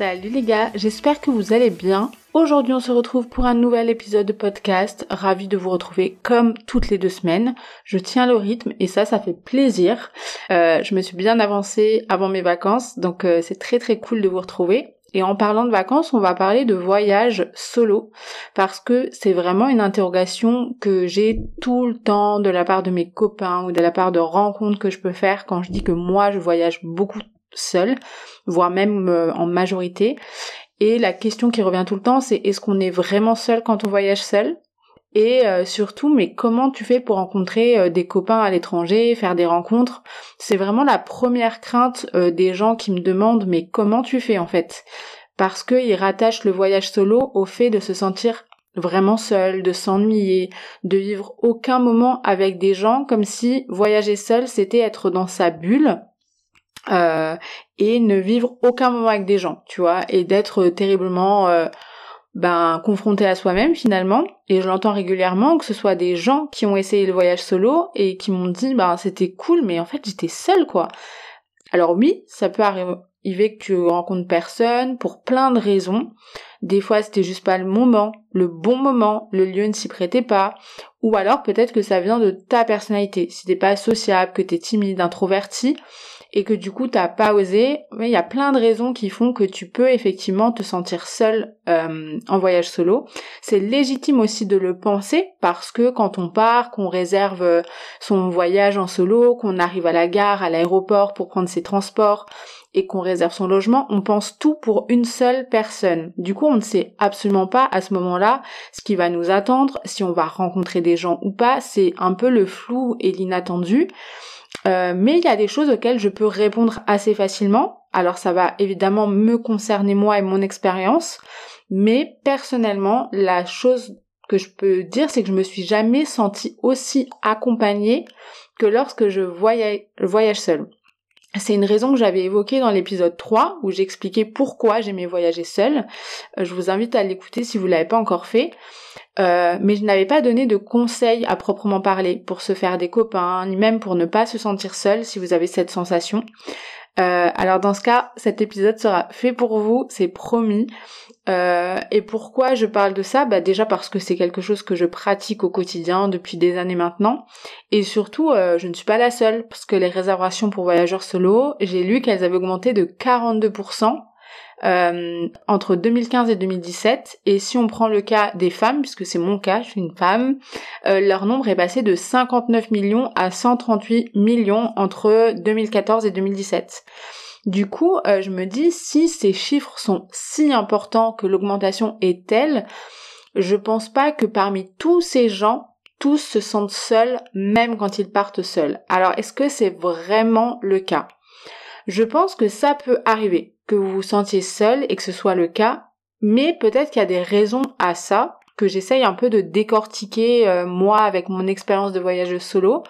Salut les gars, j'espère que vous allez bien. Aujourd'hui on se retrouve pour un nouvel épisode de podcast. Ravi de vous retrouver comme toutes les deux semaines. Je tiens le rythme et ça, ça fait plaisir. Euh, je me suis bien avancée avant mes vacances, donc euh, c'est très très cool de vous retrouver. Et en parlant de vacances, on va parler de voyage solo parce que c'est vraiment une interrogation que j'ai tout le temps de la part de mes copains ou de la part de rencontres que je peux faire quand je dis que moi je voyage beaucoup seul, voire même euh, en majorité. Et la question qui revient tout le temps, c'est est-ce qu'on est vraiment seul quand on voyage seul? Et euh, surtout, mais comment tu fais pour rencontrer euh, des copains à l'étranger, faire des rencontres? C'est vraiment la première crainte des gens qui me demandent mais comment tu fais en fait? Parce qu'ils rattachent le voyage solo au fait de se sentir vraiment seul, de s'ennuyer, de vivre aucun moment avec des gens comme si voyager seul c'était être dans sa bulle euh, et ne vivre aucun moment avec des gens, tu vois, et d'être terriblement euh, ben confronté à soi-même finalement. Et je l'entends régulièrement que ce soit des gens qui ont essayé le voyage solo et qui m'ont dit ben c'était cool, mais en fait j'étais seule quoi. Alors oui, ça peut arriver que tu rencontres personne pour plein de raisons. Des fois, c'était juste pas le moment, le bon moment, le lieu ne s'y prêtait pas. Ou alors, peut-être que ça vient de ta personnalité. Si t'es pas sociable, que t'es timide, introverti, et que du coup t'as pas osé, il y a plein de raisons qui font que tu peux effectivement te sentir seul euh, en voyage solo. C'est légitime aussi de le penser parce que quand on part, qu'on réserve euh, son voyage en solo, qu'on arrive à la gare, à l'aéroport pour prendre ses transports et qu'on réserve son logement, on pense tout pour une seule personne. Du coup, on ne sait absolument pas à ce moment-là ce qui va nous attendre, si on va rencontrer des gens ou pas. C'est un peu le flou et l'inattendu. Euh, mais il y a des choses auxquelles je peux répondre assez facilement. Alors ça va évidemment me concerner moi et mon expérience, mais personnellement, la chose que je peux dire, c'est que je me suis jamais sentie aussi accompagnée que lorsque je voyage, seule. C'est une raison que j'avais évoquée dans l'épisode 3 où j'expliquais pourquoi j'aimais voyager seule. Euh, je vous invite à l'écouter si vous l'avez pas encore fait. Euh, mais je n'avais pas donné de conseils à proprement parler pour se faire des copains, ni même pour ne pas se sentir seul si vous avez cette sensation. Euh, alors dans ce cas, cet épisode sera fait pour vous, c'est promis. Euh, et pourquoi je parle de ça? Bah Déjà parce que c'est quelque chose que je pratique au quotidien depuis des années maintenant. Et surtout, je ne suis pas la seule, parce que les réservations pour voyageurs solo, j'ai lu qu'elles avaient augmenté de 42% euh, entre 2015 et 2017. Et si on prend le cas des femmes, puisque c'est mon cas, je suis une femme, euh, leur nombre est passé de 59 millions à 138 millions entre 2014 et 2017. Du coup, euh, je me dis, si ces chiffres sont si importants que l'augmentation est telle, je pense pas que parmi tous ces gens, tous se sentent seuls, même quand ils partent seuls. Alors, est-ce que c'est vraiment le cas? Je pense que ça peut arriver que vous vous sentiez seul et que ce soit le cas, mais peut-être qu'il y a des raisons à ça que j'essaye un peu de décortiquer euh, moi avec mon expérience de voyageuse solo.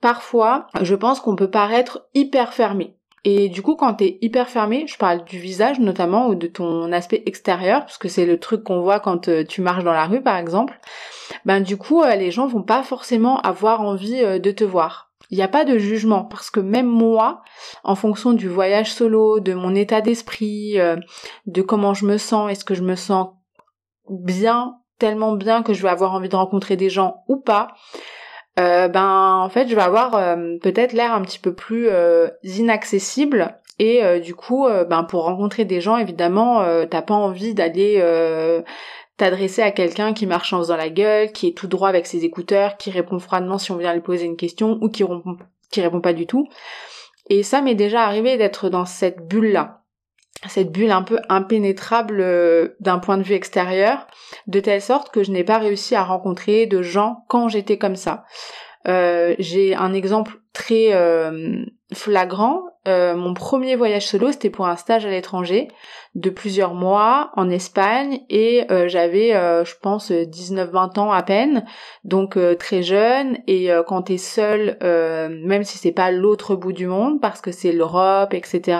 Parfois, je pense qu'on peut paraître hyper fermé. Et du coup, quand t'es hyper fermé, je parle du visage notamment ou de ton aspect extérieur, parce que c'est le truc qu'on voit quand euh, tu marches dans la rue par exemple, ben du coup, euh, les gens vont pas forcément avoir envie de te voir. Il n'y a pas de jugement parce que même moi, en fonction du voyage solo, de mon état d'esprit, euh, de comment je me sens, est-ce que je me sens bien, tellement bien que je vais avoir envie de rencontrer des gens ou pas, euh, ben en fait je vais avoir euh, peut-être l'air un petit peu plus inaccessible et du coup ben pour rencontrer des gens évidemment t'as pas envie d'aller t'adresser à quelqu'un qui marche en faisant la gueule, qui est tout droit avec ses écouteurs, qui répond froidement si on vient lui poser une question ou qui répond, qui répond pas du tout. Et ça m'est déjà arrivé d'être dans cette bulle-là cette bulle un peu impénétrable euh, d'un point de vue extérieur, de telle sorte que je n'ai pas réussi à rencontrer de gens quand j'étais comme ça. Euh, j'ai un exemple très euh, flagrant. Euh, mon premier voyage solo, c'était pour un stage à l'étranger de plusieurs mois en Espagne et j'avais, je pense, 19-20 ans à peine, donc très jeune. Et quand t'es seul, même si c'est pas l'autre bout du monde, parce que c'est l'Europe, etc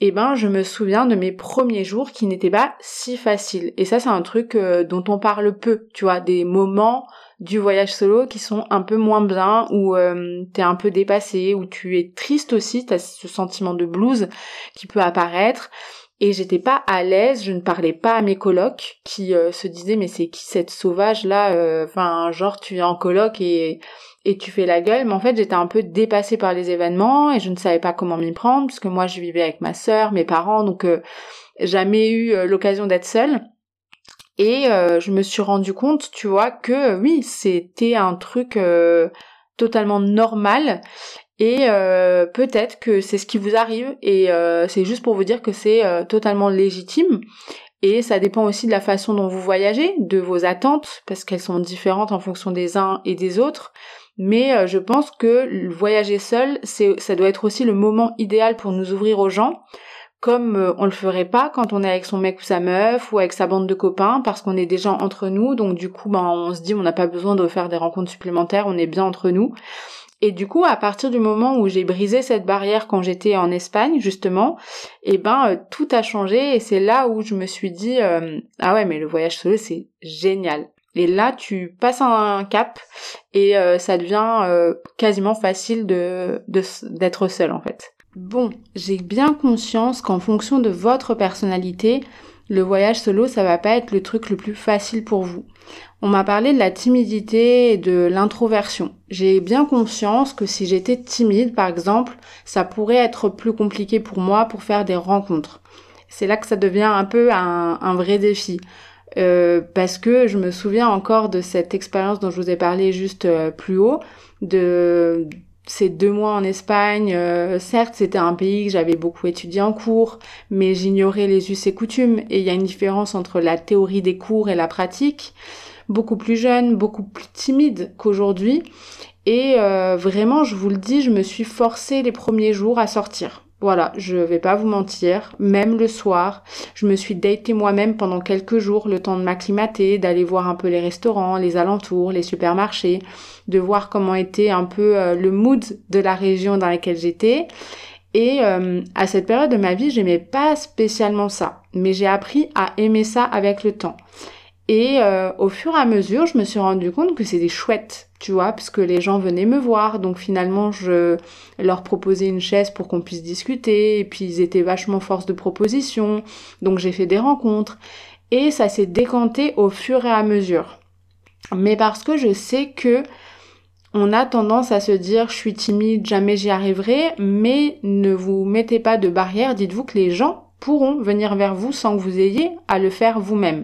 eh ben je me souviens de mes premiers jours qui n'étaient pas si faciles. Et ça c'est un truc dont on parle peu, tu vois, des moments du voyage solo qui sont un peu moins bien, où euh, t'es un peu dépassé, où tu es triste aussi, t'as ce sentiment de blues qui peut apparaître. Et j'étais pas à l'aise, je ne parlais pas à mes colocs qui euh, se disaient mais c'est qui cette sauvage là euh, Enfin genre tu es en coloc et et tu fais la gueule. Mais en fait j'étais un peu dépassée par les événements et je ne savais pas comment m'y prendre parce que moi je vivais avec ma sœur, mes parents, donc euh, jamais eu l'occasion d'être seule. Et euh, je me suis rendu compte, tu vois, que oui, c'était un truc euh, totalement normal. Et euh, peut-être que c'est ce qui vous arrive. Et c'est juste pour vous dire que c'est totalement légitime. Et ça dépend aussi de la façon dont vous voyagez, de vos attentes, parce qu'elles sont différentes en fonction des uns et des autres. Mais je pense que voyager seul, ça doit être aussi le moment idéal pour nous ouvrir aux gens, comme euh, on le ferait pas quand on est avec son mec ou sa meuf ou avec sa bande de copains parce qu'on est déjà entre nous donc du coup ben on se dit on n'a pas besoin de faire des rencontres supplémentaires on est bien entre nous et du coup à partir du moment où j'ai brisé cette barrière quand j'étais en Espagne justement eh ben euh, tout a changé et c'est là où je me suis dit euh, ah ouais mais le voyage solo c'est génial et là, tu passes un cap et ça devient quasiment facile de d'être seul en fait. Bon, j'ai bien conscience qu'en fonction de votre personnalité, le voyage solo, ça va pas être le truc le plus facile pour vous. On m'a parlé de la timidité et de l'introversion. J'ai bien conscience que si j'étais timide, par exemple, ça pourrait être plus compliqué pour moi pour faire des rencontres. C'est là que ça devient un peu un, vrai défi. Euh, parce que je me souviens encore de cette expérience dont je vous ai parlé juste euh, plus haut, de ces deux mois en Espagne, euh, certes, c'était un pays que j'avais beaucoup étudié en cours, mais j'ignorais les us et coutumes, et il y a une différence entre la théorie des cours et la pratique. Beaucoup plus jeune, beaucoup plus timide qu'aujourd'hui, et euh, vraiment, je vous le dis, je me suis forcée les premiers jours à sortir. Voilà, je vais pas vous mentir, même le soir, je me suis datée moi-même pendant quelques jours, le temps de m'acclimater, d'aller voir un peu les restaurants, les alentours, les supermarchés, de voir comment était un peu euh, le mood de la région dans laquelle j'étais. Et euh, à cette période de ma vie, j'aimais pas spécialement ça, mais j'ai appris à aimer ça avec le temps. Et euh, au fur et à mesure, je me suis rendu compte que c'était chouette, tu vois, parce que les gens venaient me voir, donc finalement je leur proposais une chaise pour qu'on puisse discuter, et puis ils étaient vachement force de proposition, donc j'ai fait des rencontres, et ça s'est décanté au fur et à mesure. Mais parce que je sais que on a tendance à se dire je suis timide, jamais j'y arriverai, mais ne vous mettez pas de barrière, dites-vous que les gens pourront venir vers vous sans que vous ayez à le faire vous-même.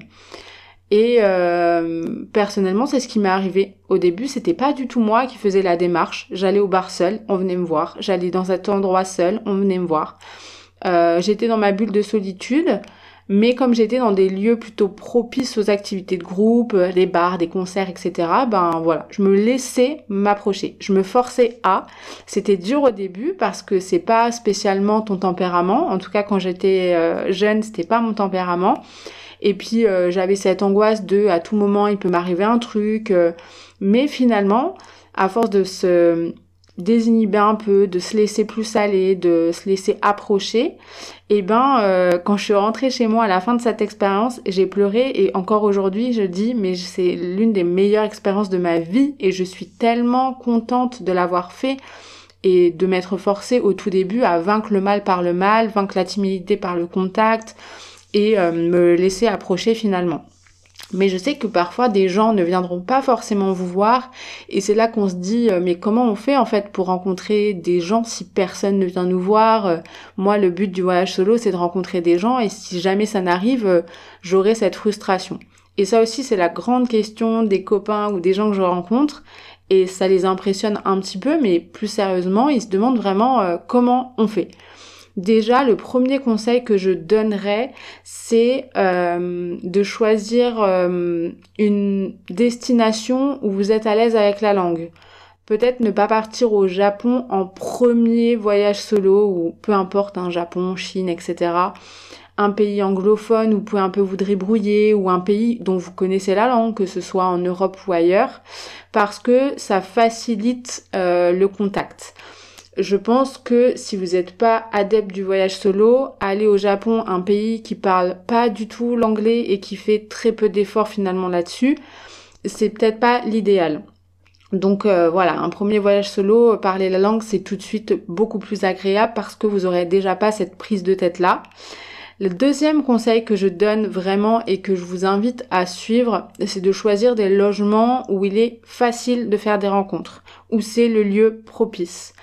Et euh, personnellement, c'est ce qui m'est arrivé. Au début, c'était pas du tout moi qui faisais la démarche. J'allais au bar seul, on venait me voir. J'allais dans cet endroit seul, on venait me voir. Euh, j'étais dans ma bulle de solitude, mais comme j'étais dans des lieux plutôt propices aux activités de groupe, des bars, des concerts, etc., ben voilà, je me laissais m'approcher. Je me forçais à. C'était dur au début parce que c'est pas spécialement ton tempérament. En tout cas, quand j'étais euh, jeune, c'était pas mon tempérament. Et puis euh, j'avais cette angoisse de à tout moment il peut m'arriver un truc. Euh, mais finalement, à force de se désinhiber un peu, de se laisser plus aller, de se laisser approcher, et eh ben euh, quand je suis rentrée chez moi à la fin de cette expérience, j'ai pleuré et encore aujourd'hui je dis mais c'est l'une des meilleures expériences de ma vie et je suis tellement contente de l'avoir fait et de m'être forcée au tout début à vaincre le mal par le mal, vaincre la timidité par le contact, et euh, me laisser approcher finalement. Mais je sais que parfois des gens ne viendront pas forcément vous voir et c'est là qu'on se dit euh, mais comment on fait en fait pour rencontrer des gens si personne ne vient nous voir euh, Moi le but du voyage solo c'est de rencontrer des gens et si jamais ça n'arrive j'aurai cette frustration. Et ça aussi, c'est la grande question des copains ou des gens que je rencontre. Et ça les impressionne un petit peu, mais plus sérieusement, ils se demandent vraiment comment on fait. Déjà, le premier conseil que je donnerais, c'est euh, de choisir euh, une destination où vous êtes à l'aise avec la langue. Peut-être ne pas partir au Japon en premier voyage solo ou peu importe, un hein, Japon, Chine, etc. Un pays anglophone où vous pouvez un peu vous débrouiller ou un pays dont vous connaissez la langue, que ce soit en Europe ou ailleurs, parce que ça facilite euh, le contact. Je pense que si vous n'êtes pas adepte du voyage solo, aller au Japon, un pays qui parle pas du tout l'anglais et qui fait très peu d'efforts finalement là-dessus, c'est peut-être pas l'idéal. Donc euh, voilà, un premier voyage solo, parler la langue, c'est tout de suite beaucoup plus agréable parce que vous aurez déjà pas cette prise de tête là. Le deuxième conseil que je donne vraiment et que je vous invite à suivre, c'est de choisir des logements où il est facile de faire des rencontres, où c'est le lieu propice.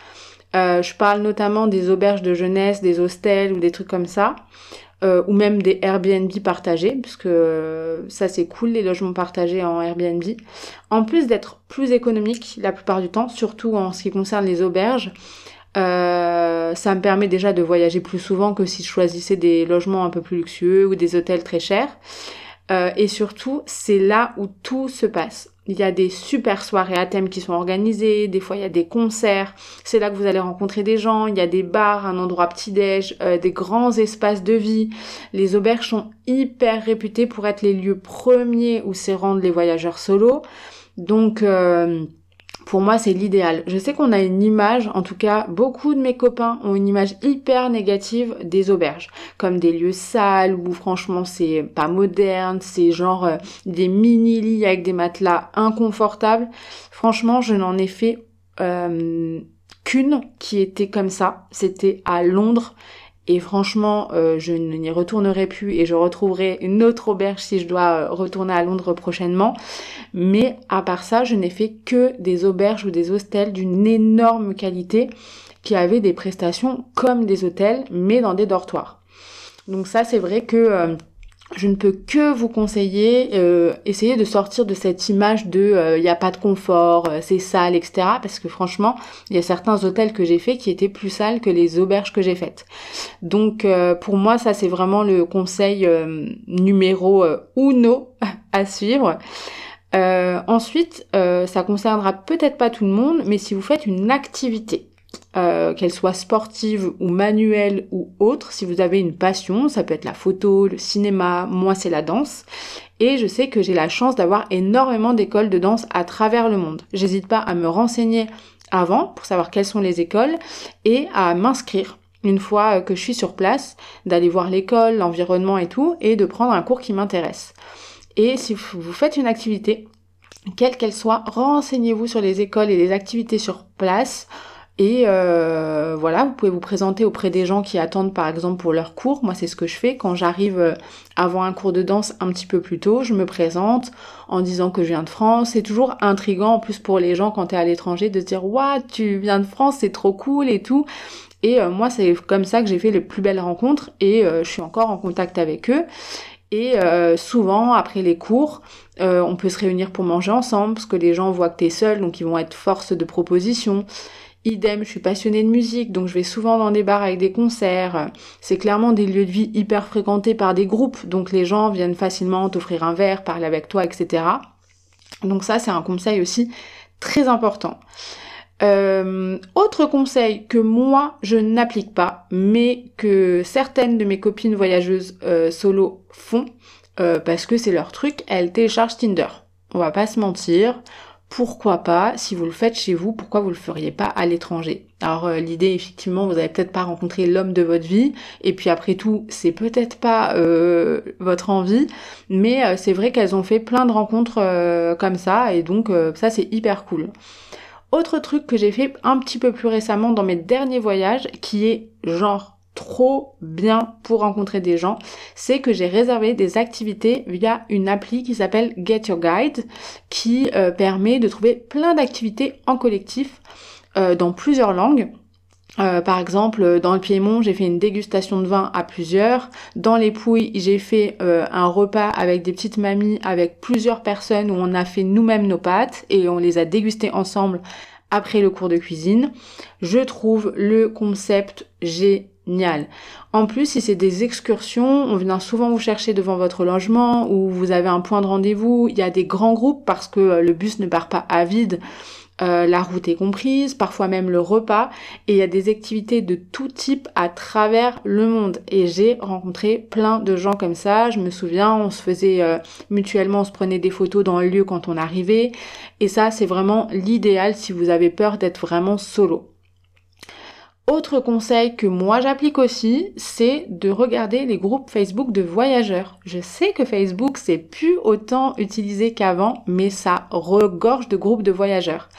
Euh, je parle notamment des auberges de jeunesse, des hostels ou des trucs comme ça. Euh, ou même des Airbnb partagés, puisque euh, ça c'est cool, les logements partagés en Airbnb. En plus d'être plus économique la plupart du temps, surtout en ce qui concerne les auberges, ça me permet déjà de voyager plus souvent que si je choisissais des logements un peu plus luxueux ou des hôtels très chers. et surtout, c'est là où tout se passe. Il y a des super soirées à thème qui sont organisées, des fois il y a des concerts, c'est là que vous allez rencontrer des gens, il y a des bars, un endroit petit-déj, euh, des grands espaces de vie. Les auberges sont hyper réputées pour être les lieux premiers où se rendent les voyageurs solos. Donc euh, pour moi, c'est l'idéal. Je sais qu'on a une image, en tout cas, beaucoup de mes copains ont une image hyper négative des auberges, comme des lieux sales où franchement c'est pas moderne, c'est genre euh, des mini lits avec des matelas inconfortables. Franchement, je n'en ai fait euh, qu'une qui était comme ça. C'était à Londres et franchement, euh, je n'y retournerai plus et je retrouverai une autre auberge si je dois euh, retourner à Londres prochainement. Mais à part ça, je n'ai fait que des auberges ou des hostels d'une énorme qualité qui avaient des prestations comme des hôtels, mais dans des dortoirs. Donc ça, c'est vrai que euh, je ne peux que vous conseiller, euh, essayer de sortir de cette image de il euh, n'y a pas de confort, euh, c'est sale, etc. Parce que franchement, il y a certains hôtels que j'ai faits qui étaient plus sales que les auberges que j'ai faites. Donc pour moi, ça c'est vraiment le conseil numéro uno à suivre. ensuite, ça concernera peut-être pas tout le monde, mais si vous faites une activité euh, qu'elle soit sportive ou manuelle ou autre, si vous avez une passion, ça peut être la photo, le cinéma, moi c'est la danse. Et je sais que j'ai la chance d'avoir énormément d'écoles de danse à travers le monde. J'hésite pas à me renseigner avant pour savoir quelles sont les écoles et à m'inscrire une fois que je suis sur place, d'aller voir l'école, l'environnement et tout, et de prendre un cours qui m'intéresse. Et si vous faites une activité, quelle qu'elle soit, renseignez-vous sur les écoles et les activités sur place. Et euh, voilà, vous pouvez vous présenter auprès des gens qui attendent par exemple pour leur cours. Moi, c'est ce que je fais quand j'arrive euh, avant un cours de danse un petit peu plus tôt. Je me présente en disant que je viens de France. C'est toujours intrigant en plus pour les gens quand tu es à l'étranger de se dire Waouh, tu viens de France, c'est trop cool et tout. Et euh, moi, c'est comme ça que j'ai fait les plus belles rencontres et je suis encore en contact avec eux. Et souvent, après les cours, on peut se réunir pour manger ensemble parce que les gens voient que tu es seul, donc ils vont être force de proposition. Idem, je suis passionnée de musique, donc je vais souvent dans des bars avec des concerts. C'est clairement des lieux de vie hyper fréquentés par des groupes, donc les gens viennent facilement t'offrir un verre, parler avec toi, etc. Donc ça, c'est un conseil aussi très important. Euh, autre conseil que moi je n'applique pas, mais que certaines de mes copines voyageuses euh, solo font, euh, parce que c'est leur truc, elles téléchargent Tinder. On va pas se mentir, pourquoi pas, si vous le faites chez vous, pourquoi vous le feriez pas à l'étranger? Alors euh, l'idée, effectivement, vous avez peut-être pas rencontré l'homme de votre vie, et puis après tout, c'est peut-être pas euh, votre envie, mais euh, c'est vrai qu'elles ont fait plein de rencontres comme ça, et donc ça c'est hyper cool. Autre truc que j'ai fait un petit peu plus récemment dans mes derniers voyages, qui est genre trop bien pour rencontrer des gens, c'est que j'ai réservé des activités via une appli qui s'appelle Get Your Guide, qui euh, permet de trouver plein d'activités en collectif euh, dans plusieurs langues. Euh, par exemple, dans le Piémont, j'ai fait une dégustation de vin à plusieurs. Dans les Pouilles, j'ai fait un repas avec des petites mamies, avec plusieurs personnes où on a fait nous-mêmes nos pâtes et on les a dégustées ensemble après le cours de cuisine. Je trouve le concept En plus, si c'est des excursions, on vient souvent vous chercher devant votre logement ou vous avez un point de rendez-vous. Il y a des grands groupes parce que euh, le bus ne part pas à vide. Euh, la route est comprise, parfois même le repas, et il y a des activités de tout type à travers le monde. Et j'ai rencontré plein de gens comme ça. Je me souviens, on se faisait euh, mutuellement, on se prenait des photos dans le lieu quand on arrivait. Et ça, c'est vraiment l'idéal si vous avez peur d'être vraiment solo. Autre conseil que moi j'applique aussi, c'est de regarder les groupes Facebook de voyageurs. Je sais que Facebook c'est plus autant utilisé qu'avant, mais ça regorge de groupes de voyageurs.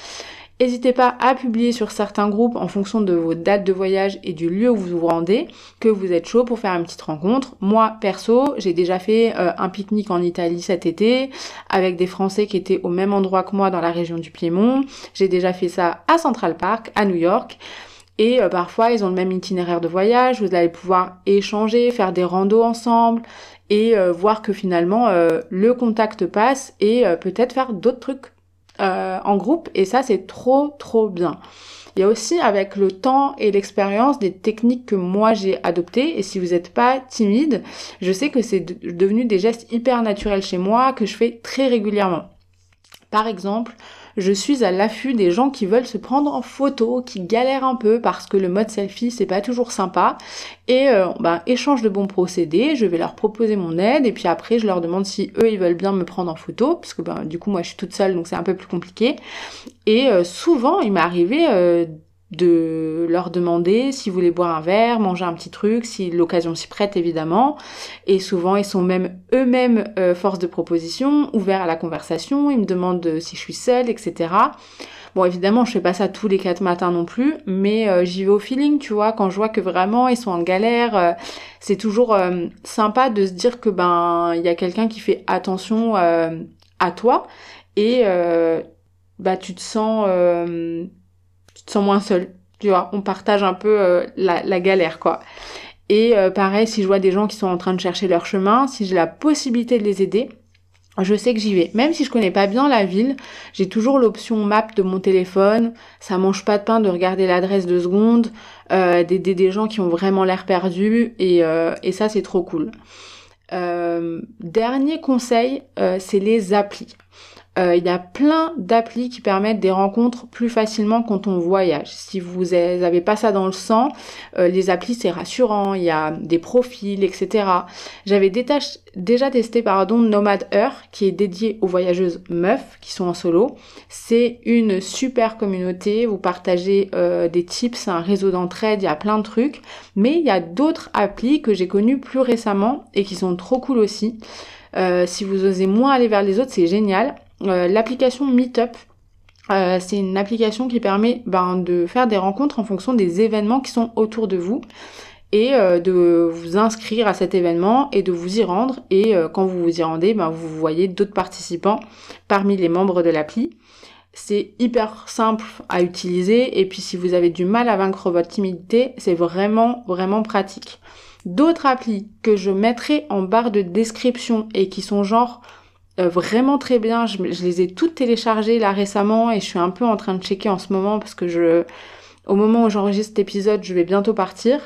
N'hésitez pas à publier sur certains groupes en fonction de vos dates de voyage et du lieu où vous vous rendez que vous êtes chaud pour faire une petite rencontre. Moi, perso, j'ai déjà fait euh, un pique-nique en Italie cet été avec des Français qui étaient au même endroit que moi dans la région du Piémont. J'ai déjà fait ça à Central Park, à New York. Et euh, parfois, ils ont le même itinéraire de voyage, vous allez pouvoir échanger, faire des randos ensemble et euh, voir que finalement, euh, le contact passe et peut-être faire d'autres trucs en groupe. Et ça, c'est trop, trop bien. Il y a aussi avec le temps et l'expérience des techniques que moi j'ai adoptées et si vous n'êtes pas timide, je sais que c'est devenu des gestes hyper naturels chez moi que je fais très régulièrement. Par exemple, je suis à l'affût des gens qui veulent se prendre en photo, qui galèrent un peu parce que le mode selfie c'est pas toujours sympa. Et euh, bah, échange de bons procédés, je vais leur proposer mon aide et puis après je leur demande si eux ils veulent bien me prendre en photo parce que bah, du coup moi je suis toute seule donc c'est un peu plus compliqué. Et euh, souvent il m'est arrivé euh, de leur demander s'ils voulaient boire un verre, manger un petit truc, si l'occasion s'y prête évidemment. Et souvent ils sont même eux-mêmes euh, force de proposition, ouverts à la conversation, ils me demandent si je suis seule, etc. Bon évidemment je fais pas ça tous les quatre matins non plus, mais euh, j'y vais au feeling, tu vois, quand je vois que vraiment ils sont en galère, euh, c'est toujours sympa de se dire que ben il y a quelqu'un qui fait attention à toi et bah tu te sens tu te sens moins seul. Tu vois, on partage un peu euh, la, galère, quoi. Et euh, pareil, si je vois des gens qui sont en train de chercher leur chemin, si j'ai la possibilité de les aider, je sais que j'y vais. Même si je connais pas bien la ville, j'ai toujours l'option map de mon téléphone. Ça mange pas de pain de regarder l'adresse de seconde, euh, d'aider des gens qui ont vraiment l'air perdus. Et, et ça, c'est trop cool. dernier conseil, c'est les applis. Euh, il y a plein d'applis qui permettent des rencontres plus facilement quand on voyage. Si vous n'avez pas ça dans le sang, euh, les applis c'est rassurant, il y a des profils, etc. J'avais déjà testé pardon Nomad Earth qui est dédié aux voyageuses meufs qui sont en solo. C'est une super communauté, vous partagez euh, des tips, un réseau d'entraide, il y a plein de trucs. Mais il y a d'autres applis que j'ai connues plus récemment et qui sont trop cool aussi. si vous osez moins aller vers les autres, c'est génial. Euh, l'application Meetup. Euh, c'est une application qui permet ben, de faire des rencontres en fonction des événements qui sont autour de vous et euh, de vous inscrire à cet événement et de vous y rendre. Et quand vous vous y rendez, ben, vous voyez d'autres participants parmi les membres de l'appli. C'est hyper simple à utiliser et puis si vous avez du mal à vaincre votre timidité, c'est vraiment vraiment pratique. D'autres applis que je mettrai en barre de description et qui sont genre euh, vraiment très bien. Je, les ai toutes téléchargées là récemment et je suis un peu en train de checker en ce moment parce que je, au moment où j'enregistre cet épisode, je vais bientôt partir.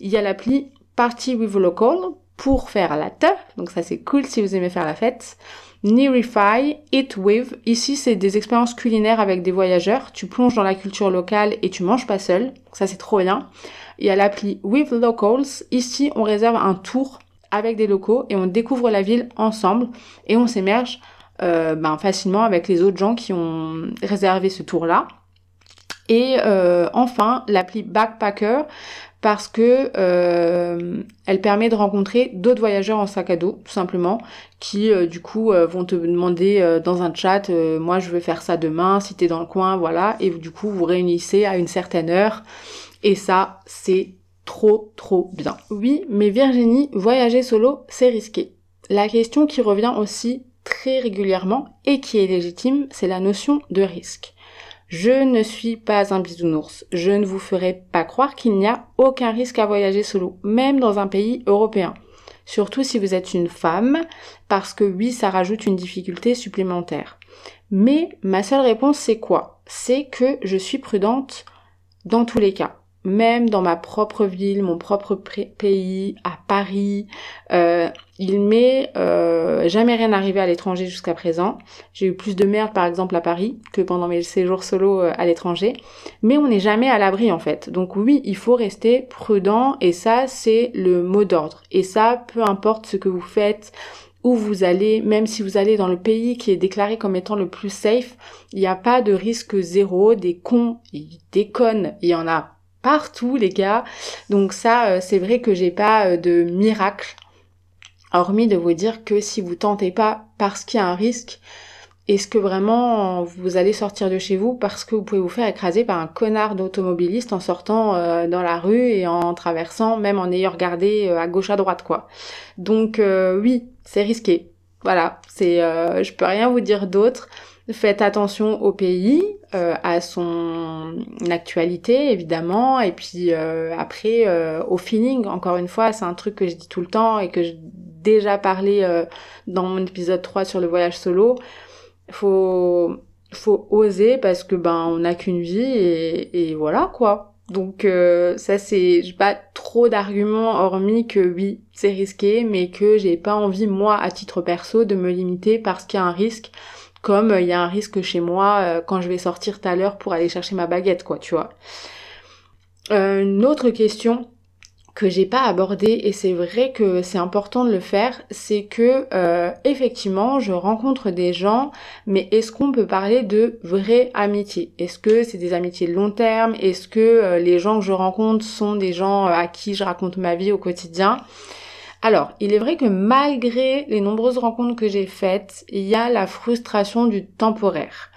Il y a l'appli Party with Local pour faire la teuf, donc ça c'est cool si vous aimez faire la fête. Nearify, Eat With, ici c'est des expériences culinaires avec des voyageurs, tu plonges dans la culture locale et tu manges pas seul, ça c'est trop bien. Il y a l'appli With Locals, ici on réserve un tour avec des locaux et on découvre la ville ensemble et on s'émerge euh, ben, facilement avec les autres gens qui ont réservé ce tour-là. Et euh, enfin, l'appli Backpacker parce que euh, elle permet de rencontrer d'autres voyageurs en sac à dos, tout simplement, qui du coup vont te demander dans un chat, moi je veux faire ça demain, si t'es dans le coin, voilà, et du coup vous réunissez à une certaine heure. Et ça, c'est trop trop bien. Oui, mais Virginie, voyager solo, c'est risqué. La question qui revient aussi très régulièrement et qui est légitime, c'est la notion de risque. Je ne suis pas un bisounours, je ne vous ferai pas croire qu'il n'y a aucun risque à voyager solo, même dans un pays européen. Surtout si vous êtes une femme, parce que oui, ça rajoute une difficulté supplémentaire. Mais ma seule réponse, c'est quoi? C'est que je suis prudente dans tous les cas même dans ma propre ville, mon propre pays, à Paris, euh, il m'est euh, jamais rien arrivé à l'étranger jusqu'à présent. J'ai eu plus de merde par exemple à Paris que pendant mes séjours solo euh, à l'étranger, mais on n'est jamais à l'abri en fait. Donc oui, il faut rester prudent et ça c'est le mot d'ordre. Et ça, peu importe ce que vous faites, où vous allez, même si vous allez dans le pays qui est déclaré comme étant le plus safe, il n'y a pas de risque zéro, des cons, des connes, il y en a partout les gars. Donc ça, euh, c'est vrai que j'ai pas euh, de miracle, hormis de vous dire que si vous tentez pas parce qu'il y a un risque, est-ce que vraiment vous allez sortir de chez vous parce que vous pouvez vous faire écraser par un connard d'automobiliste en sortant euh, dans la rue et en traversant, même en ayant regardé à gauche à droite quoi. Donc oui, c'est risqué. Voilà, c'est je peux rien vous dire d'autre. Faites attention au pays, euh, à son actualité évidemment, et puis euh, après euh, au feeling. Encore une fois, c'est un truc que je dis tout le temps et que j'ai déjà parlé dans mon épisode 3 sur le voyage solo. Faut faut oser parce que ben on n'a qu'une vie et, et, voilà quoi. Donc ça c'est j'ai pas trop d'arguments hormis que oui c'est risqué mais que j'ai pas envie moi à titre perso de me limiter parce qu'il y a un risque comme euh, il y a un risque chez moi euh, quand je vais sortir tout à l'heure pour aller chercher ma baguette, quoi, tu vois. Euh, une autre question que j'ai pas abordée et c'est vrai que c'est important de le faire, c'est que effectivement je rencontre des gens, mais est-ce qu'on peut parler de vraie amitié? Est-ce que c'est des amitiés de long terme? Est-ce que les gens que je rencontre sont des gens à qui je raconte ma vie au quotidien? Alors, il est vrai que malgré les nombreuses rencontres que j'ai faites, il y a la frustration du temporaire.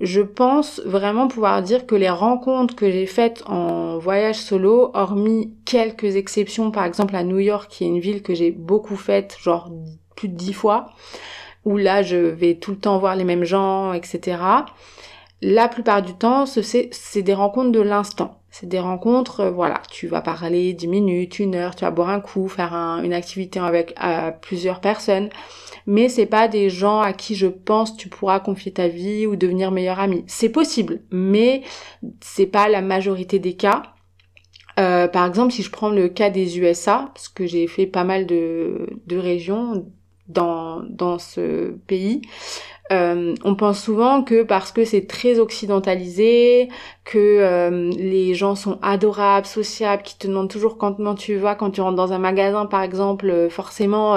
Je pense vraiment pouvoir dire que les rencontres que j'ai faites en voyage solo, hormis quelques exceptions, par exemple à New York, qui est une ville que j'ai beaucoup faite, genre plus de dix fois, où là je vais tout le temps voir les mêmes gens, etc. La plupart du temps, c'est des rencontres de l'instant. C'est des rencontres, euh, voilà, tu vas parler 10 minutes, une heure, tu vas boire un coup, faire une activité avec plusieurs personnes, mais c'est pas des gens à qui je pense tu pourras confier ta vie ou devenir meilleur ami. C'est possible, mais c'est pas la majorité des cas. Euh, par exemple, si je prends le cas des USA, parce que j'ai fait pas mal de, de régions dans, dans ce pays, euh, on pense souvent que parce que c'est très occidentalisé, que euh, les gens sont adorables, sociables, qui te demandent toujours comment tu vas quand tu rentres dans un magasin par exemple, euh, forcément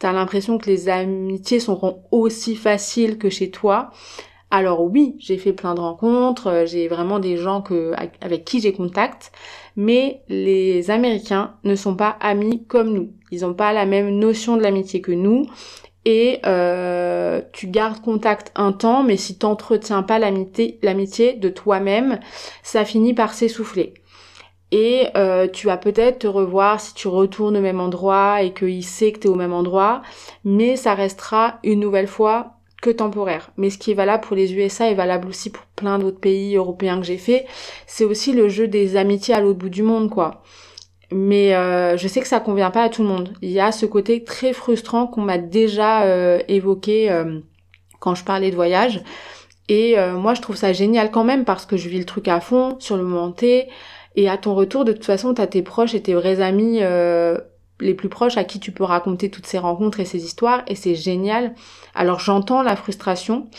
tu as l'impression que les amitiés seront aussi faciles que chez toi. Alors oui, j'ai fait plein de rencontres, j'ai vraiment des gens que, avec qui j'ai contact, mais les Américains ne sont pas amis comme nous. Ils n'ont pas la même notion de l'amitié que nous et euh, tu gardes contact un temps, mais si t'entretiens pas l'amitié, de toi-même, ça finit par s'essouffler. Et euh, tu vas peut-être te revoir si tu retournes au même endroit et qu'il sait que tu es au même endroit, mais ça restera une nouvelle fois que temporaire. Mais ce qui est valable pour les USA est valable aussi pour plein d'autres pays européens que j'ai fait. C'est aussi le jeu des amitiés à l'autre bout du monde, quoi mais euh, je sais que ça convient pas à tout le monde. Il y a ce côté très frustrant qu'on m'a déjà euh, évoqué euh, quand je parlais de voyage. Et moi, je trouve ça génial quand même parce que je vis le truc à fond sur le moment T. Et à ton retour, de toute façon, t'as tes proches et tes vrais amis les plus proches à qui tu peux raconter toutes ces rencontres et ces histoires. Et c'est génial. Alors j'entends la frustration.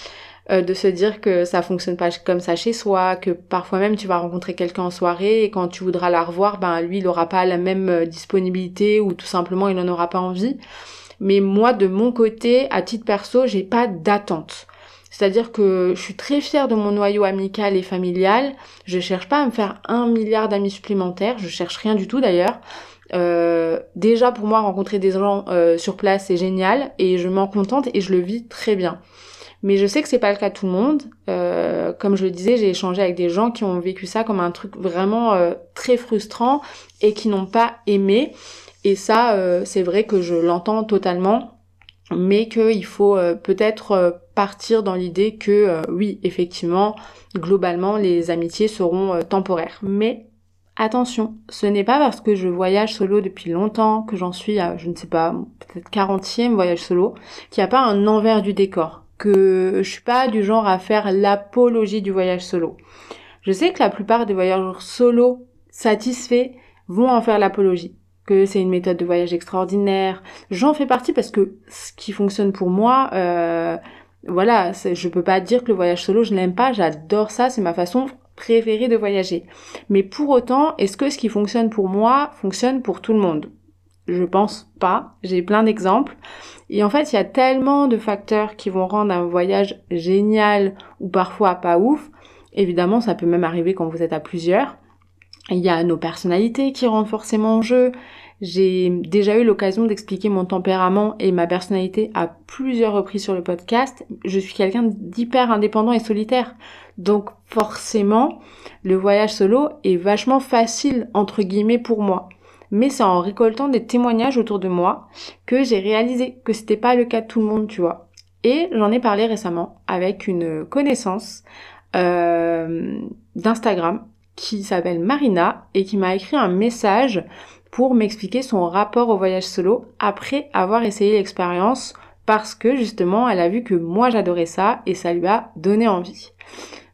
Euh, de se dire que ça fonctionne pas comme ça chez soi, que parfois même tu vas rencontrer quelqu'un en soirée et quand tu voudras la revoir, ben lui il aura pas la même euh, disponibilité ou tout simplement il en aura pas envie. Mais moi de mon côté, à titre perso, j'ai pas d'attente. C'est-à-dire que je suis très fière de mon noyau amical et familial. Je cherche pas à me faire un milliard d'amis supplémentaires. Je cherche rien du tout d'ailleurs. Euh, déjà pour moi rencontrer des gens sur place c'est génial et je m'en contente et je le vis très bien. Mais je sais que c'est pas le cas de tout le monde. Euh, comme je le disais, j'ai échangé avec des gens qui ont vécu ça comme un truc vraiment euh, très frustrant et qui n'ont pas aimé. Et ça, euh, c'est vrai que je l'entends totalement, mais qu'il faut peut-être partir dans l'idée que oui, effectivement, globalement, les amitiés seront temporaires. Mais Attention, ce n'est pas parce que je voyage solo depuis longtemps, que j'en suis à, je ne sais pas, peut-être 40e voyage solo, qu'il n'y a pas un envers du décor, que je suis pas du genre à faire l'apologie du voyage solo. Je sais que la plupart des voyageurs solo satisfaits vont en faire l'apologie, que c'est une méthode de voyage extraordinaire. J'en fais partie parce que ce qui fonctionne pour moi, euh, voilà, je peux pas dire que le voyage solo je n'aime pas, j'adore ça, c'est ma façon préféré de voyager. Mais pour autant, est-ce que ce qui fonctionne pour moi fonctionne pour tout le monde? Je pense pas. J'ai plein d'exemples. Et en fait, il y a tellement de facteurs qui vont rendre un voyage génial ou parfois pas ouf. Évidemment, ça peut même arriver quand vous êtes à plusieurs. Il y a nos personnalités qui rentrent forcément en jeu. J'ai déjà eu l'occasion d'expliquer mon tempérament et ma personnalité à plusieurs reprises sur le podcast. Je suis quelqu'un d'hyper indépendant et solitaire. Donc forcément, le voyage solo est vachement facile, entre guillemets, pour moi. Mais c'est en récoltant des témoignages autour de moi que j'ai réalisé que c'était pas le cas de tout le monde, tu vois. Et j'en ai parlé récemment avec une connaissance euh, d'Instagram qui s'appelle Marina et qui m'a écrit un message pour m'expliquer son rapport au voyage solo après avoir essayé l'expérience parce que justement elle a vu que moi j'adorais ça et ça lui a donné envie.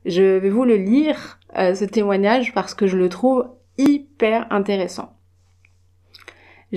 Je vais vous le lire, euh, ce témoignage, parce que je le trouve hyper intéressant.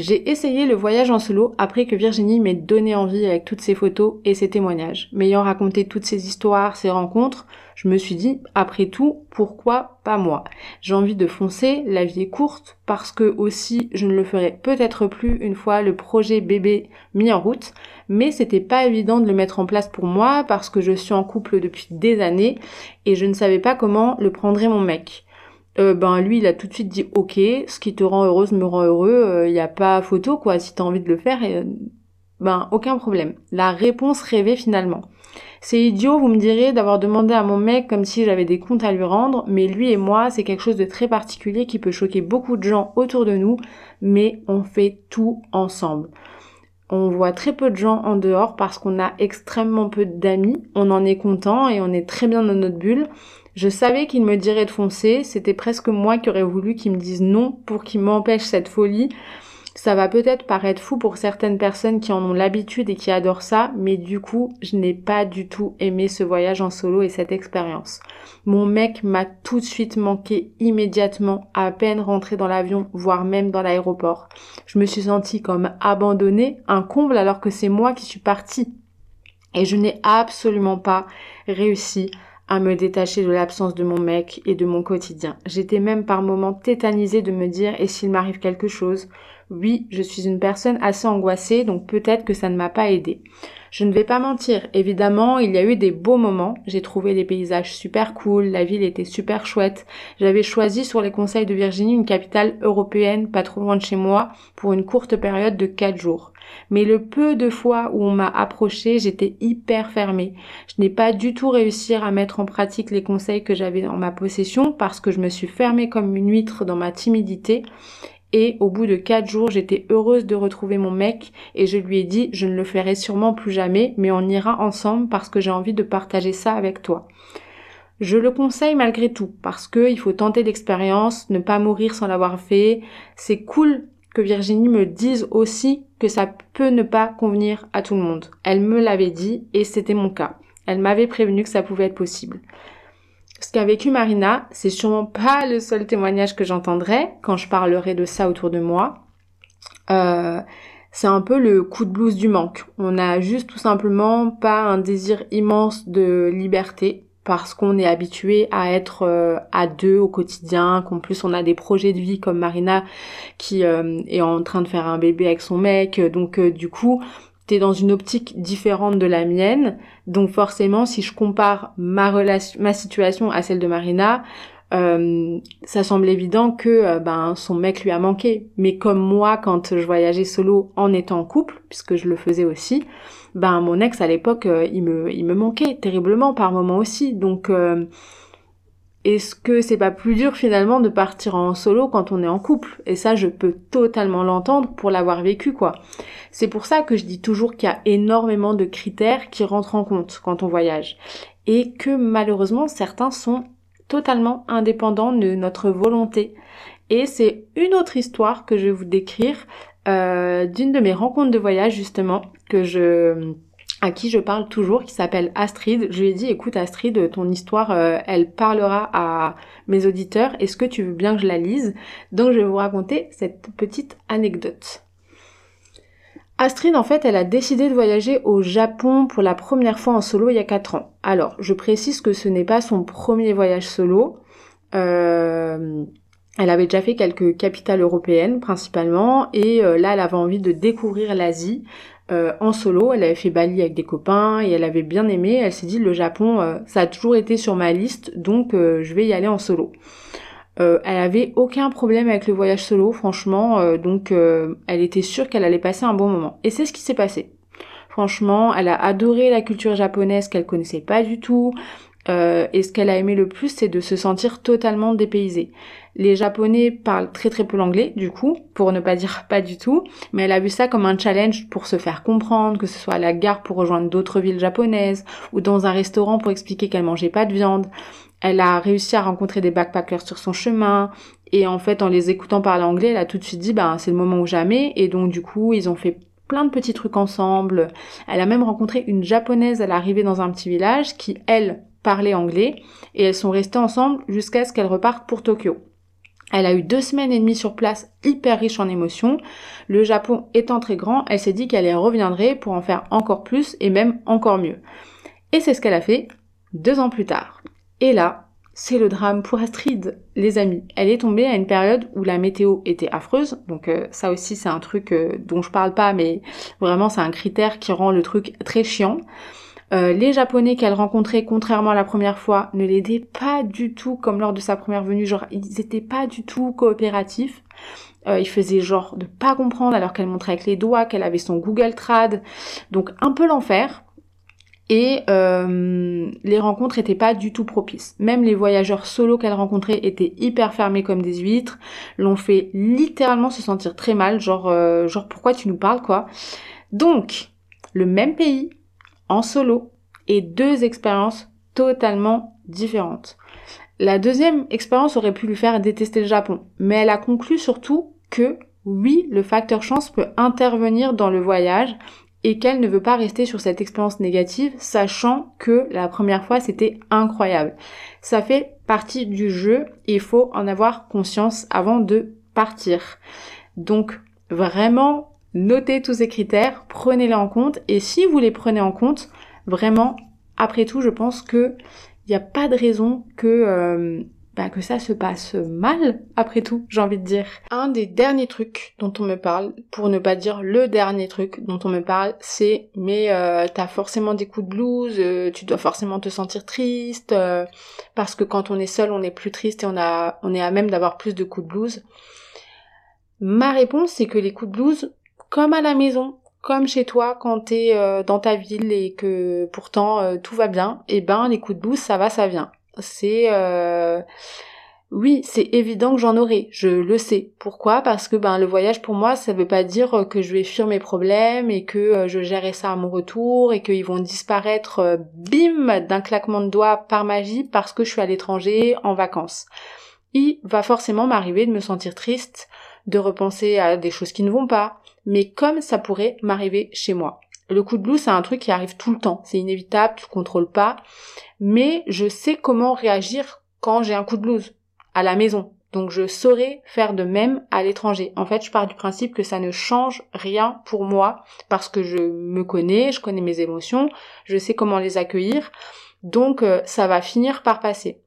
J'ai essayé le voyage en solo après que Virginie m'ait donné envie avec toutes ses photos et ses témoignages. M'ayant raconté toutes ces histoires, ces rencontres, je me suis dit, après tout, pourquoi pas moi? J'ai envie de foncer, la vie est courte, parce que aussi je ne le ferai peut-être plus une fois le projet bébé mis en route, mais c'était pas évident de le mettre en place pour moi parce que je suis en couple depuis des années et je ne savais pas comment le prendrait mon mec. Euh, ben lui il a tout de suite dit ok, ce qui te rend heureuse me rend heureux, il euh, n'y a pas photo quoi, si t'as envie de le faire, et, ben aucun problème. La réponse rêvée finalement. C'est idiot, vous me direz, d'avoir demandé à mon mec comme si j'avais des comptes à lui rendre, mais lui et moi, c'est quelque chose de très particulier qui peut choquer beaucoup de gens autour de nous, mais on fait tout ensemble. On voit très peu de gens en dehors parce qu'on a extrêmement peu d'amis. On en est content et on est très bien dans notre bulle. Je savais qu'il me dirait de foncer. C'était presque moi qui aurais voulu qu'il me dise non pour qu'il m'empêche cette folie. Ça va peut-être paraître fou pour certaines personnes qui en ont l'habitude et qui adorent ça, mais du coup, je n'ai pas du tout aimé ce voyage en solo et cette expérience. Mon mec m'a tout de suite manqué immédiatement, à peine rentré dans l'avion, voire même dans l'aéroport. Je me suis sentie comme abandonnée, un comble alors que c'est moi qui suis partie. Et je n'ai absolument pas réussi à me détacher de l'absence de mon mec et de mon quotidien. J'étais même par moments tétanisée de me dire et s'il m'arrive quelque chose? Oui, je suis une personne assez angoissée, donc peut-être que ça ne m'a pas aidée. Je ne vais pas mentir, évidemment, il y a eu des beaux moments. J'ai trouvé les paysages super cool, la ville était super chouette. J'avais choisi sur les conseils de Virginie une capitale européenne pas trop loin de chez moi pour une courte période de 4 jours. Mais le peu de fois où on m'a approché, j'étais hyper fermée. Je n'ai pas du tout réussi à mettre en pratique les conseils que j'avais en ma possession parce que je me suis fermée comme une huître dans ma timidité et au bout de quatre jours, j'étais heureuse de retrouver mon mec et je lui ai dit je ne le ferai sûrement plus jamais, mais on ira ensemble parce que j'ai envie de partager ça avec toi. Je le conseille malgré tout parce que il faut tenter l'expérience, ne pas mourir sans l'avoir fait. C'est cool que Virginie me dise aussi que ça peut ne pas convenir à tout le monde. Elle me l'avait dit et c'était mon cas. Elle m'avait prévenu que ça pouvait être possible. Ce qu'a vécu Marina, c'est sûrement pas le seul témoignage que j'entendrai quand je parlerai de ça autour de moi. Euh, c'est un peu le coup de blues du manque. On a juste tout simplement pas un désir immense de liberté parce qu'on est habitué à être euh, à deux au quotidien, qu'en plus on a des projets de vie comme Marina qui euh, est en train de faire un bébé avec son mec. Donc du coup, t'es dans une optique différente de la mienne. Donc forcément, si je compare ma relation, ma situation à celle de Marina, euh, ça semble évident que euh, ben son mec lui a manqué. Mais comme moi, quand je voyageais solo en étant en couple, puisque je le faisais aussi, ben mon ex à l'époque, euh, il me il me manquait terriblement par moments aussi. Donc est-ce que c'est pas plus dur finalement de partir en solo quand on est en couple? Et ça, je peux totalement l'entendre pour l'avoir vécu, quoi. C'est pour ça que je dis toujours qu'il y a énormément de critères qui rentrent en compte quand on voyage. Et que malheureusement, certains sont totalement indépendants de notre volonté. Et c'est une autre histoire que je vais vous décrire euh, d'une de mes rencontres de voyage justement que je à qui je parle toujours, qui s'appelle Astrid. Je lui ai dit, écoute Astrid, ton histoire, euh, elle parlera à mes auditeurs. Est-ce que tu veux bien que je la lise? Donc je vais vous raconter cette petite anecdote. Astrid, en fait, elle a décidé de voyager au Japon pour la première fois en solo il y a 4 ans. Alors, je précise que ce n'est pas son premier voyage solo. Euh, elle avait déjà fait quelques capitales européennes principalement et euh, là elle avait envie de découvrir l'Asie euh, en solo. Elle avait fait Bali avec des copains et elle avait bien aimé. Elle s'est dit le Japon euh, ça a toujours été sur ma liste donc je vais y aller en solo. elle avait aucun problème avec le voyage solo franchement donc elle était sûre qu'elle allait passer un bon moment et c'est ce qui s'est passé. Franchement, elle a adoré la culture japonaise qu'elle connaissait pas du tout. Et ce qu'elle a aimé le plus, c'est de se sentir totalement dépaysée. Les Japonais parlent très très peu l'anglais, du coup, pour ne pas dire pas du tout, mais elle a vu ça comme un challenge pour se faire comprendre, que ce soit à la gare pour rejoindre d'autres villes japonaises, ou dans un restaurant pour expliquer qu'elle mangeait pas de viande. Elle a réussi à rencontrer des backpackers sur son chemin, et en fait, en les écoutant parler anglais, elle a tout de suite dit, bah, c'est le moment ou jamais, et donc du coup, ils ont fait plein de petits trucs ensemble. Elle a même rencontré une japonaise à l'arrivée dans un petit village qui, elle, parlait anglais, et elles sont restées ensemble jusqu'à ce qu'elle reparte pour Tokyo. Elle a eu deux semaines et demie sur place, hyper riche en émotions. Le Japon étant très grand, elle s'est dit qu'elle y reviendrait pour en faire encore plus et même encore mieux. Et c'est ce qu'elle a fait deux ans plus tard. Et là, c'est le drame pour Astrid, les amis. Elle est tombée à une période où la météo était affreuse, donc euh, ça aussi c'est un truc euh, dont je parle pas, mais vraiment c'est un critère qui rend le truc très chiant. Euh, les Japonais qu'elle rencontrait, contrairement à la première fois, ne l'aidaient pas du tout comme lors de sa première venue. Genre, ils étaient pas du tout coopératifs. Euh, ils faisaient genre de pas comprendre alors qu'elle montrait avec les doigts qu'elle avait son Google Trad. Donc un peu l'enfer. Et euh, les rencontres étaient pas du tout propices. Même les voyageurs solo qu'elle rencontrait étaient hyper fermés comme des huîtres, l'ont fait littéralement se sentir très mal, genre genre pourquoi tu nous parles quoi? Donc le même pays, en solo et deux expériences totalement différentes. La deuxième expérience aurait pu lui faire détester le Japon, mais elle a conclu surtout que oui, le facteur chance peut intervenir dans le voyage et qu'elle ne veut pas rester sur cette expérience négative, sachant que la première fois c'était incroyable. Ça fait partie du jeu il faut en avoir conscience avant de partir. Donc vraiment, Notez tous ces critères, prenez-les en compte et si vous les prenez en compte, vraiment, après tout, je pense que il n'y a pas de raison que euh, bah, que ça se passe mal, après tout, j'ai envie de dire. Un des derniers trucs dont on me parle, pour ne pas dire le dernier truc dont on me parle, c'est mais euh, t'as forcément des coups de blues, euh, tu dois forcément te sentir triste, parce que quand on est seul, on est plus triste et on a on est à même d'avoir plus de coups de blues. Ma réponse, c'est que les coups de blues, comme à la maison, comme chez toi quand t'es euh, dans ta ville et que pourtant euh, tout va bien, et eh ben les coups de blues ça va, ça vient. C'est euh, oui, c'est évident que j'en aurai, je le sais. Pourquoi? Parce que ben le voyage pour moi, ça veut pas dire que je vais fuir mes problèmes et que je gérerai ça à mon retour et qu'ils vont disparaître bim d'un claquement de doigts par magie parce que je suis à l'étranger en vacances. Il va forcément m'arriver de me sentir triste, de repenser à des choses qui ne vont pas, mais comme ça pourrait m'arriver chez moi. Le coup de blues, c'est un truc qui arrive tout le temps, c'est inévitable, tu contrôles pas, mais je sais comment réagir quand j'ai un coup de blues à la maison. Donc je saurais faire de même à l'étranger. En fait, je pars du principe que ça ne change rien pour moi parce que je me connais, je connais mes émotions, je sais comment les accueillir. Donc euh, ça va finir par passer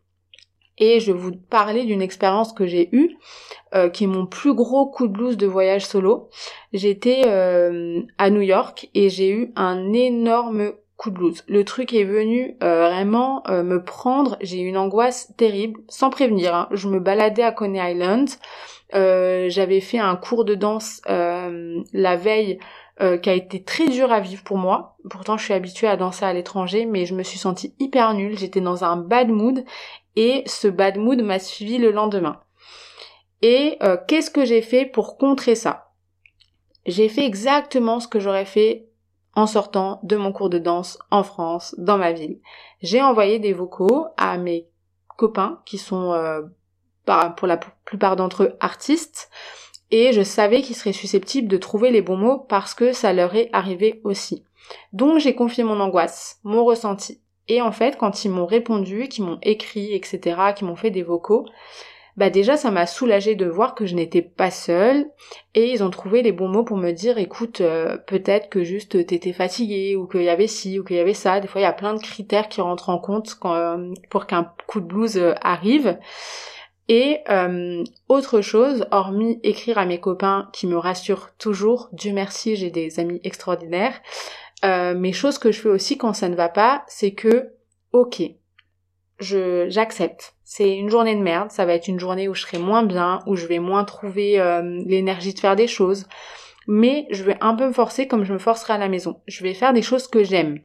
et je vous parler d'une expérience que j'ai eue, euh, qui est mon plus gros coup de blues de voyage solo. J'étais euh, à New York et j'ai eu un énorme coup de blues. Le truc est venu euh, vraiment me prendre, j'ai eu une angoisse terrible, sans prévenir. Hein. Je me baladais à Coney Island, j'avais fait un cours de danse la veille qui a été très dur à vivre pour moi. Pourtant, je suis habituée à danser à l'étranger, mais je me suis sentie hyper nulle. J'étais dans un bad mood et ce bad mood m'a suivi le lendemain. Et euh, qu'est-ce que j'ai fait pour contrer ça? J'ai fait exactement ce que j'aurais fait en sortant de mon cours de danse en France, dans ma ville. J'ai envoyé des vocaux à mes copains qui sont euh, pour la plupart d'entre eux artistes, et je savais qu'ils seraient susceptibles de trouver les bons mots parce que ça leur est arrivé aussi. Donc j'ai confié mon angoisse, mon ressenti. Et en fait, quand ils m'ont répondu, qu'ils m'ont écrit, etc., qu'ils m'ont fait des vocaux, bah déjà ça m'a soulagé de voir que je n'étais pas seule et ils ont trouvé les bons mots pour me dire écoute euh, peut-être que juste t'étais fatiguée ou qu'il y avait ci ou qu'il y avait ça des fois il y a plein de critères qui rentrent en compte euh, pour qu'un coup de blues euh, arrive et autre chose, hormis écrire à mes copains qui me rassurent toujours, Dieu merci, j'ai des amis extraordinaires, mais chose que je fais aussi quand ça ne va pas, c'est que, ok, je j'accepte. C'est une journée de merde, ça va être une journée où je serai moins bien, où je vais moins trouver euh, l'énergie de faire des choses, mais je vais un peu me forcer comme je me forcerai à la maison. Je vais faire des choses que j'aime.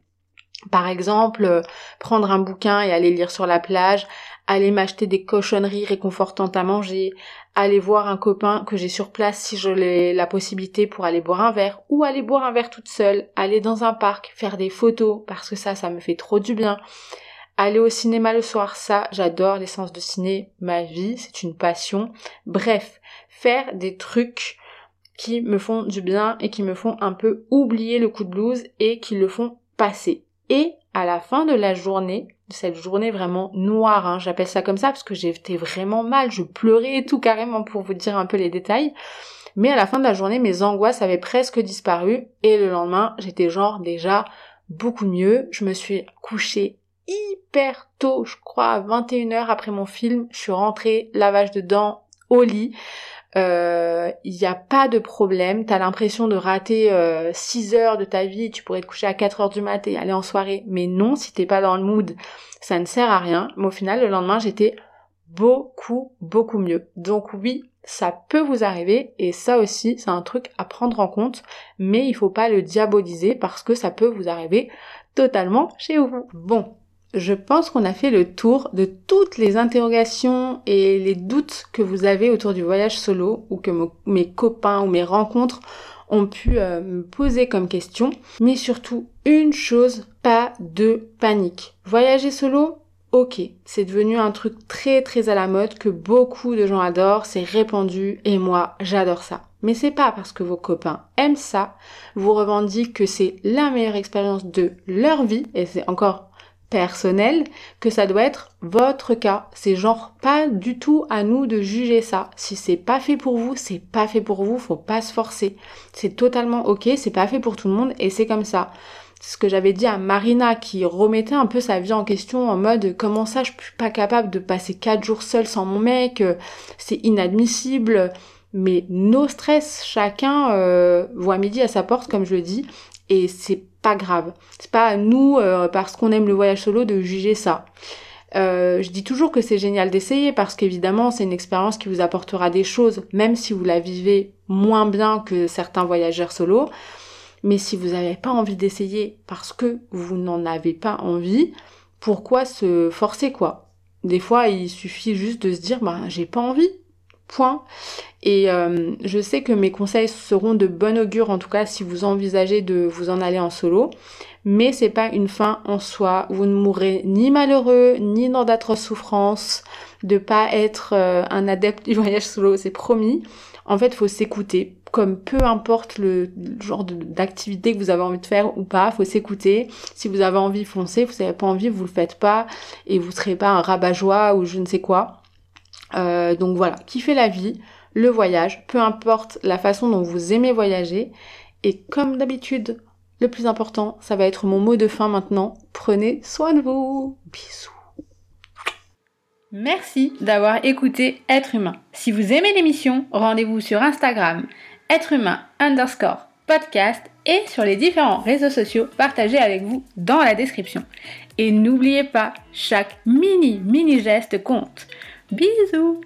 Par exemple, euh, prendre un bouquin et aller lire sur la plage, aller m'acheter des cochonneries réconfortantes à manger, aller voir un copain que j'ai sur place si je l'ai la possibilité pour aller boire un verre, ou aller boire un verre toute seule, aller dans un parc, faire des photos, parce que ça, ça me fait trop du bien. Aller au cinéma le soir, ça, j'adore les séances de ciné, ma vie, c'est une passion. Bref, faire des trucs qui me font du bien et qui me font un peu oublier le coup de blues et qui le font passer. Et à la fin de la journée, de cette journée vraiment noire, hein, j'appelle ça comme ça parce que j'étais vraiment mal, je pleurais et tout carrément pour vous dire un peu les détails. Mais à la fin de la journée, mes angoisses avaient presque disparu et le lendemain, j'étais genre déjà beaucoup mieux. Je me suis couchée hyper tôt, je crois à 21h après mon film, je suis rentrée, lavage de dents, au lit. Il euh, n'y a pas de problème, t'as l'impression de rater 6 euh, heures de ta vie, tu pourrais te coucher à 4 heures du matin et aller en soirée, mais non, si t'es pas dans le mood, ça ne sert à rien. Mais au final, le lendemain, j'étais beaucoup, beaucoup mieux. Donc oui, ça peut vous arriver et ça aussi, c'est un truc à prendre en compte, mais il faut pas le diaboliser parce que ça peut vous arriver totalement chez vous. Bon, je pense qu'on a fait le tour de toutes les interrogations et les doutes que vous avez autour du voyage solo ou que mes copains ou mes rencontres ont pu euh, me poser comme question. Mais surtout, une chose, pas de panique. Voyager solo, ok, c'est devenu un truc très très à la mode que beaucoup de gens adorent, c'est répandu et moi j'adore ça. Mais c'est pas parce que vos copains aiment ça, vous revendiquez que c'est la meilleure expérience de leur vie, et c'est encore personnel que ça doit être votre cas. C'est genre pas du tout à nous de juger ça. Si c'est pas fait pour vous, c'est pas fait pour vous, faut pas se forcer. C'est totalement ok, c'est pas fait pour tout le monde et c'est comme ça. C'est ce que j'avais dit à Marina qui remettait un peu sa vie en question en mode comment ça je suis pas capable de passer quatre jours seule sans mon mec, c'est inadmissible. Mais nos stress, chacun euh, voit midi à sa porte comme je le dis et c'est pas grave. C'est pas à nous, euh, parce qu'on aime le voyage solo, de juger ça. Euh, je dis toujours que c'est génial d'essayer parce qu'évidemment c'est une expérience qui vous apportera des choses, même si vous la vivez moins bien que certains voyageurs solo. Mais si vous n'avez pas envie d'essayer parce que vous n'en avez pas envie, pourquoi se forcer quoi? Des fois il suffit juste de se dire bah j'ai pas envie, point. Et euh, je sais que mes conseils seront de bon augure, en tout cas si vous envisagez de vous en aller en solo. Mais c'est pas une fin en soi. Vous ne mourrez ni malheureux, ni dans d'atroces souffrances, de pas être euh, un adepte du voyage solo, c'est promis. En fait, faut s'écouter. Comme peu importe le, genre d'activité que vous avez envie de faire ou pas, faut s'écouter. Si vous avez envie, foncez. Vous n'avez pas envie, vous le faites pas. Et vous serez pas un rabat-joie ou je ne sais quoi. Euh, donc voilà, kiffez la vie, le voyage, peu importe la façon dont vous aimez voyager. Et comme d'habitude, le plus important, ça va être mon mot de fin maintenant. Prenez soin de vous. Bisous. Merci d'avoir écouté Être humain. Si vous aimez l'émission, rendez-vous sur Instagram, être humain underscore podcast et sur les différents réseaux sociaux partagés avec vous dans la description. Et n'oubliez pas, chaque mini mini geste compte. Bisous